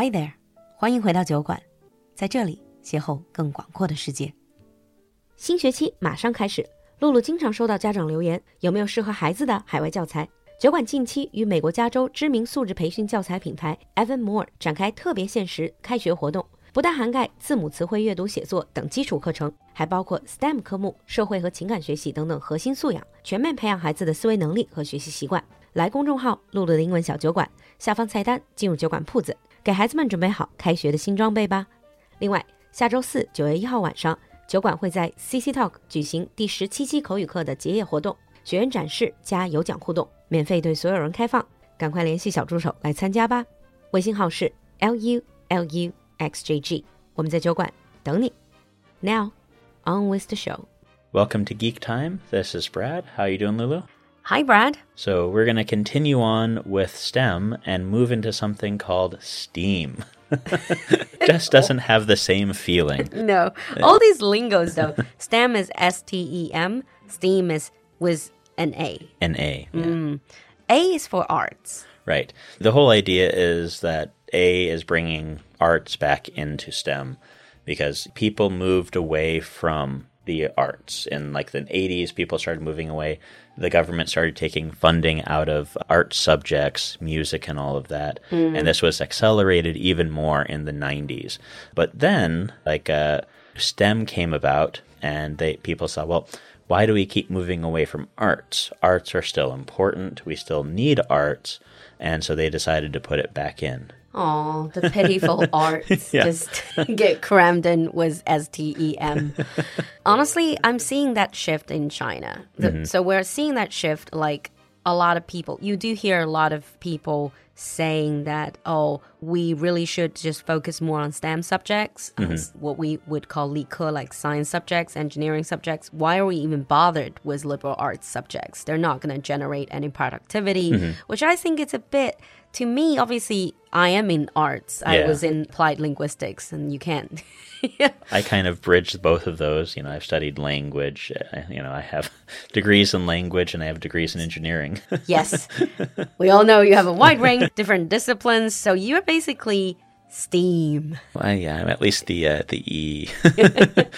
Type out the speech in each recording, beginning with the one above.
Hi there，欢迎回到酒馆，在这里邂逅更广阔的世界。新学期马上开始，露露经常收到家长留言，有没有适合孩子的海外教材？酒馆近期与美国加州知名素质培训教材品牌 Evan Moore 展开特别限时开学活动，不但涵盖字母、词汇、阅读、写作等基础课程，还包括 STEM 科目、社会和情感学习等等核心素养，全面培养孩子的思维能力和学习习惯。来公众号“露露的英文小酒馆”下方菜单进入酒馆铺子，给孩子们准备好开学的新装备吧。另外，下周四九月一号晚上，酒馆会在 CC Talk 举行第十七期口语课的结业活动，学员展示加有奖互动。免费对所有人开放，赶快联系小助手来参加吧。微信号是 l u l u x j g，我们在酒馆等你。Now on with the show. Welcome to Geek Time. This is Brad. How you doing, Lulu? Hi, Brad. So we're going to continue on with STEM and move into something called STEAM. Just doesn't have the same feeling. No, all these lingos though. STEM is S T E M. STEAM is with an A. An A. yeah. Mm. A is for arts. Right. The whole idea is that A is bringing arts back into STEM because people moved away from the arts. In like the 80s, people started moving away. The government started taking funding out of art subjects, music, and all of that. And this was accelerated even more in the 90s. But then, like, uh, STEM came about, and they people saw, well, why do we keep moving away from arts? Arts are still important. We still need arts. And so they decided to put it back in. Oh, the pitiful arts Yeah. just get crammed in with S T E M. Honestly, I'm seeing that shift in China. The- mm-hmm. So we're seeing that shift like a lot of people. You do hear a lot of people saying that, oh, we really should just focus more on STEM subjects, uh, s- what we would call like science subjects, engineering subjects. Why are we even bothered with liberal arts subjects? They're not going to generate any productivity, which I think it's a bit to me, obviously, I am in arts. I was in applied linguistics, and you can't. yeah. I kind of bridged both of those. You know, I've studied language. uh, You know, I have degrees in language and I have degrees in engineering. Yes. we all know you have a wide range different disciplines. So you're basically STEAM. well, yeah, I'm at least the uh, the E.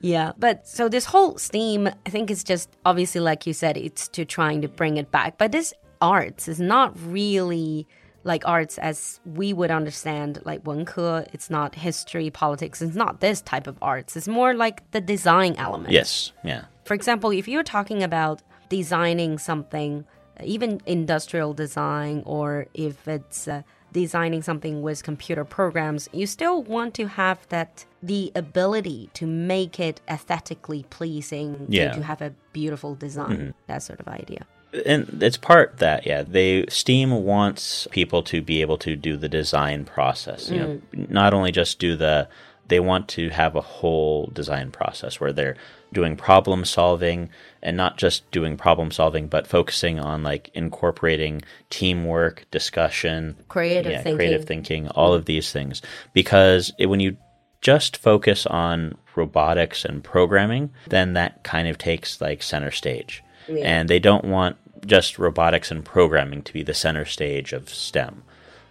Yeah. But so this whole STEAM, I think it's just obviously, like you said, it's to trying to bring it back. But this arts is not really like arts as we would understand, like 文科. It's not history, politics. It's not this type of arts. It's more like the design element. yes, yeah, For example, if you're talking about designing something, even industrial design, or if it's uh, designing something with computer programs, you still want to have that the ability to make it aesthetically pleasing, Yeah. to, have a beautiful design, that sort of idea. and it's part that yeah. They Steam wants people to be able to do the design process. You know, not only just do the. They want to have a whole design process where they're doing problem solving and not just doing problem solving, but focusing on like incorporating teamwork, discussion, Creative yeah, thinking. creative thinking, all of these things. Because it, when you just focus on robotics and programming, then that kind of takes like center stage. And they don't want just robotics and programming to be the center stage of STEM.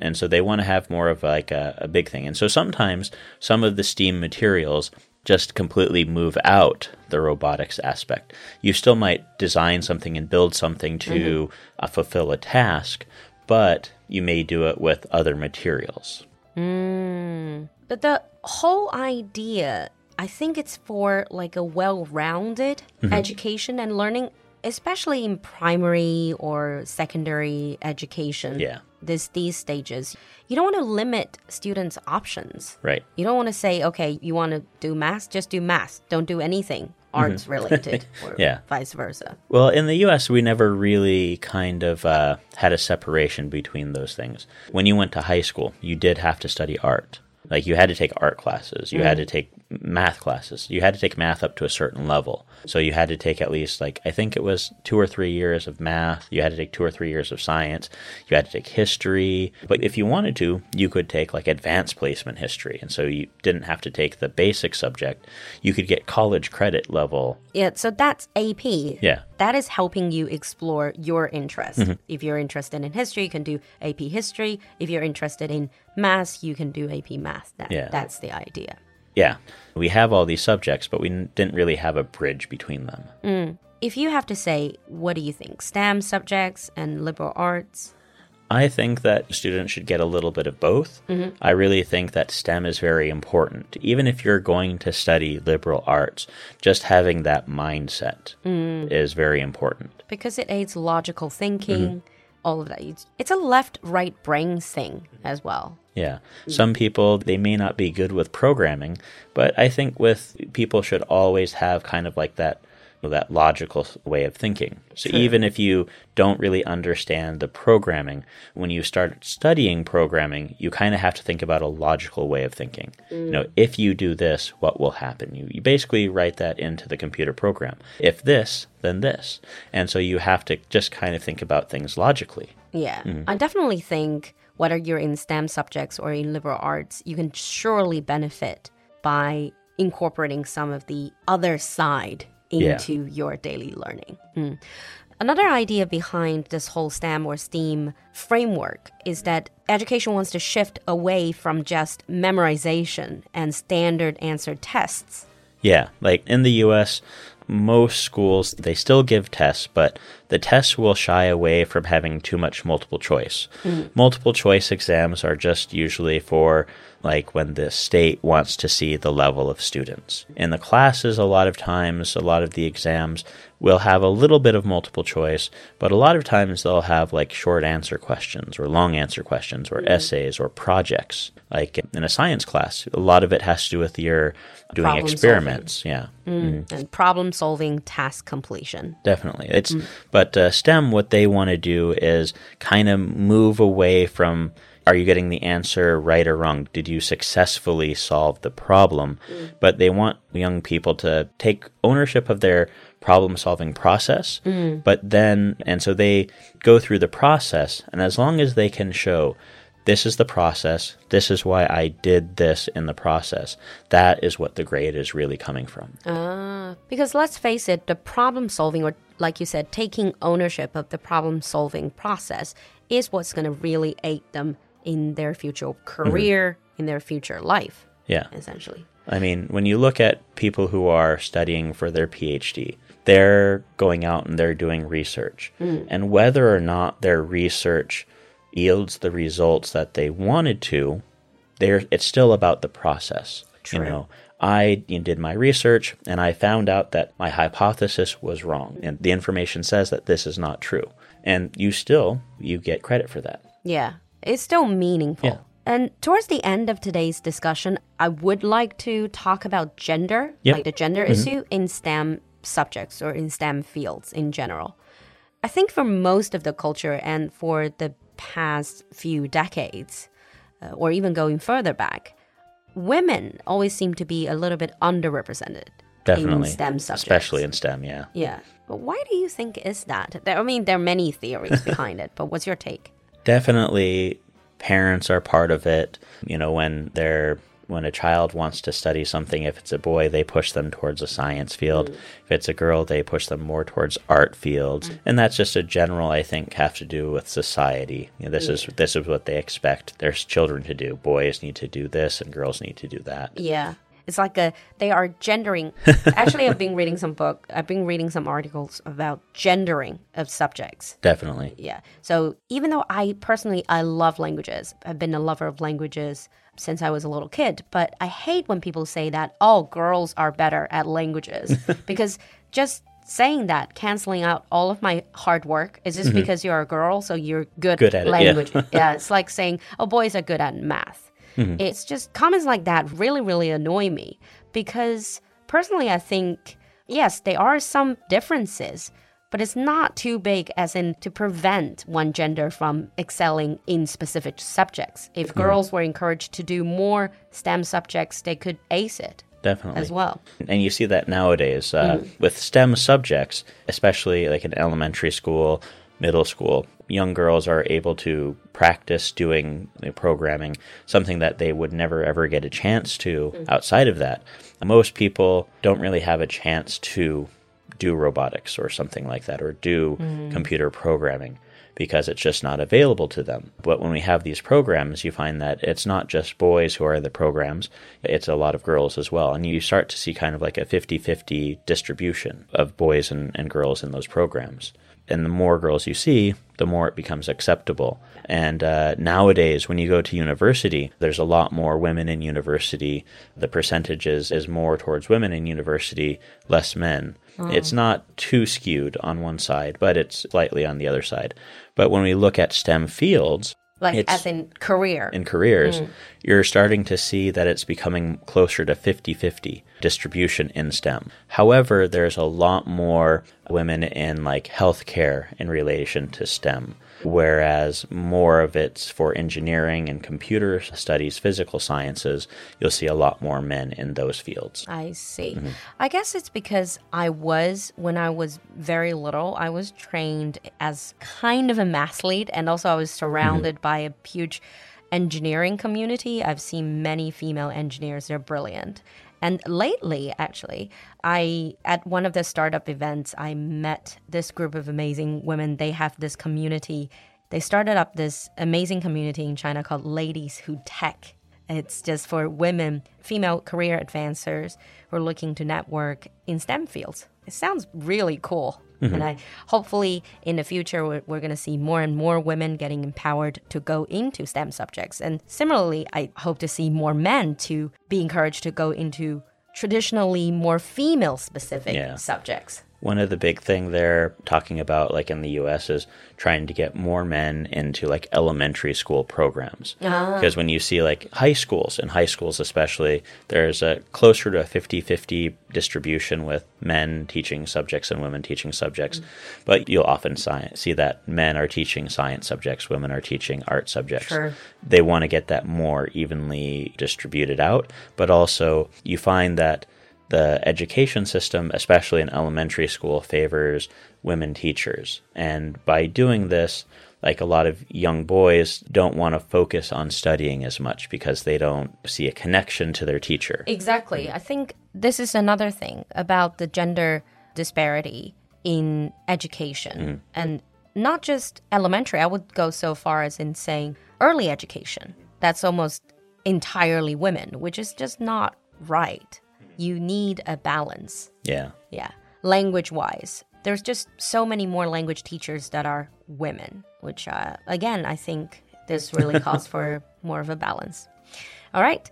And so they want to have more of like a, a big thing. And so sometimes some of the STEAM materials just completely move out the robotics aspect. You still might design something and build something to uh, fulfill a task, but you may do it with other materials. But the whole idea, I think it's for like a well rounded Mm-hmm. education and learning, especially in primary or secondary education. Yeah. This, these stages. You don't want to limit students' options. Right. You don't want to say, okay, you want to do math, just do math. Don't do anything arts related or Mm-hmm. Yeah. vice versa. Well, in the US, we never really kind of uh, had a separation between those things. When you went to high school, you did have to study art. Like you had to take art classes, you had to take math classes. You had to take math up to a certain level. So you had to take at least like I think it was 2 or 3 years of math. You had to take 2 or 3 years of science. You had to take history. But if you wanted to, you could take like advanced placement history. And so you didn't have to take the basic subject. You could get college credit level. Yeah, so that's AP. Yeah. That is helping you explore your interest. Mm-hmm. If you're interested in history, you can do AP history. If you're interested in math, you can do AP math. That, Yeah. That's the idea. Yeah. We have all these subjects, but we n- didn't really have a bridge between them. Mm. If you have to say, what do you think? STEM subjects and liberal arts? I think that students should get a little bit of both. Mm-hmm. I really think that STEM is very important. Even if you're going to study liberal arts, just having that mindset mm. is very important. Because it aids logical thinking, Mm-hmm. All of that. It's, a left right brain thing as well. Yeah. Some people, they may not be good with programming, but I think with people should always have kind of like that that logical way of thinking. So even if you don't really understand the programming, when you start studying programming, you kind of have to think about a logical way of thinking. You know, if you do this, what will happen? You, you basically write that into the computer program. If this, then this. And so you have to just kind of think about things logically. Yeah. Mm-hmm. I definitely think whether you're in STEM subjects or in liberal arts, you can surely benefit by incorporating some of the other side Yeah. into your daily learning. Mm. Another idea behind this whole STEM or STEAM framework is that education wants to shift away from just memorization and standard answer tests. Yeah, like in the US, most schools they still give tests, but the tests will shy away from having too much multiple choice. Mm. Multiple choice exams are just usually for like when the state wants to see the level of students. In the classes a lot of times a lot of the exams will have a little bit of multiple choice, but a lot of times they'll have like short answer questions or long answer questions or mm. essays or projects. Like in a science class, a lot of it has to do with your doing Problem experiments. Yeah. Mm. Mm-hmm. And problem solving task completion. Definitely. It's but uh, STEM what they want to do is kind of move away from are you getting the answer right or wrong? Did you successfully solve the problem? But they want young people to take ownership of their problem solving process. But then and so they go through the process and as long as they can show this is the process, this is why I did this in the process, that is what the grade is really coming from. Ah, because let's face it, the problem solving, or like you said, taking ownership of the problem solving process is what's going to really aid them in their future career, in their future life, Yeah. essentially. I mean, when you look at people who are studying for their PhD, they're going out and they're doing research. And whether or not their research yields the results that they wanted to, there it's still about the process. True. You know, I did my research and I found out that my hypothesis was wrong and the information says that this is not true. And you still you get credit for that. Yeah, it's still meaningful. Yeah. And towards the end of today's discussion, I would like to talk about gender, Yep. like the gender mm-hmm. issue in STEM subjects or in STEM fields in general. I think for most of the culture and for the past few decades, uh, or even going further back, women always seem to be a little bit underrepresented Definitely. in STEM subjects. Especially in STEM, yeah. Yeah. But why do you think is that? There, I mean, there are many theories behind it, but what's your take? definitely parents are part of it you know when they're when a child wants to study something if it's a boy they push them towards a science field mm. if it's a girl they push them more towards art fields mm. and that's just a general i think have to do with society you know, this mm. is this is what they expect their children to do boys need to do this and girls need to do that Yeah. It's like a they are gendering. Actually, I've been reading some book. I've been reading some articles about gendering of subjects. definitely Yeah. So even though I personally I love languages, I've been a lover of languages since I was a little kid, but I hate when people say that oh girls are better at languages because just saying that canceling out all of my hard work is just mm-hmm. because you're a girl so you're good, Good at it, yeah. language. yeah, it's like saying oh boys are good at math. Mm-hmm. It's just comments like that really really annoy me because personally I think yes, there are some differences, but it's not too big as in to prevent one gender from excelling in specific subjects. If girls were encouraged to do more STEM subjects, they could ace it. Definitely. as well. And you see that nowadays uh, with STEM subjects, especially like in elementary school, middle school. Young girls are able to practice doing programming, something that they would never ever get a chance to outside of that. Most people don't really have a chance to do robotics or something like that, or do mm-hmm. computer programming because it's just not available to them. But when we have these programs, you find that it's not just boys who are in the programs, it's a lot of girls as well. And you start to see kind of like a 50 50 distribution of boys and, and girls in those programs. And the more girls you see, the more it becomes acceptable. And uh, nowadays, when you go to university, there's a lot more women in university. The percentages is more towards women in university, less men. It's not too skewed on one side, but it's slightly on the other side. But when we look at STEM fields, Like It's- as in career. in careers, mm. you're starting to see that it's becoming closer to 50 50 distribution in STEM. However, there's a lot more women in like healthcare in relation to STEM, whereas more of it's for engineering and computer studies, physical sciences. You'll see a lot more men in those fields. I see. Mm-hmm. I guess it's because I was, when I was very little, I was trained as kind of a mathlete, and also I was mm-hmm. surrounded by a huge engineering community. I've seen many female engineers, they're brilliant. And lately, actually, I at one of the startup events, I met this group of amazing women. They have this community. They started up this amazing community in China called Ladies Who Tech. It's just for women, female career advancers who are looking to network in STEM fields. It sounds really cool. Mm-hmm. And I hopefully in the future we're, we're going to see more and more women getting empowered to go into STEM subjects. And similarly, I hope to see more men to be encouraged to go into traditionally more female specific Yeah. subjects. One of the big thing they're talking about, like in the U.S., is trying to get more men into like elementary school programs. Ah. Because when you see like high schools, and high schools especially, there's a closer to a 50-50 distribution with men teaching subjects and women teaching subjects. Mm. But you'll often sci- see that men are teaching science subjects, women are teaching art subjects Sure. they want to get that more evenly distributed out. But also, you find that the education system, especially in elementary school, favors women teachers. And by doing this, like a lot of young boys don't want to focus on studying as much because they don't see a connection to their teacher. Exactly. I think this is another thing about the gender disparity in education mm-hmm. and not just elementary. I would go so far as in saying early education. That's almost entirely women, which is just not right. You need a balance. Yeah. Yeah. Language wise, there's just so many more language teachers that are women, which, uh, again, I think this really calls for more of a balance. All right.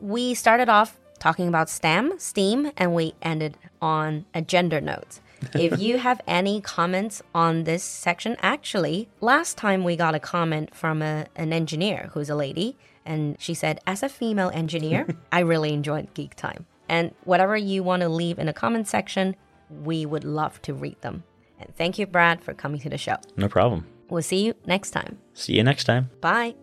We started off talking about STEM, STEAM, and we ended on a gender note. if you have any comments on this section, actually, last time we got a comment from a, an engineer who's a lady, and she said, As a female engineer, I really enjoyed Geek Time. And whatever you want to leave in the comment section, we would love to read them. And thank you, Brad, for coming to the show. No problem. We'll see you next time. See you next time. Bye.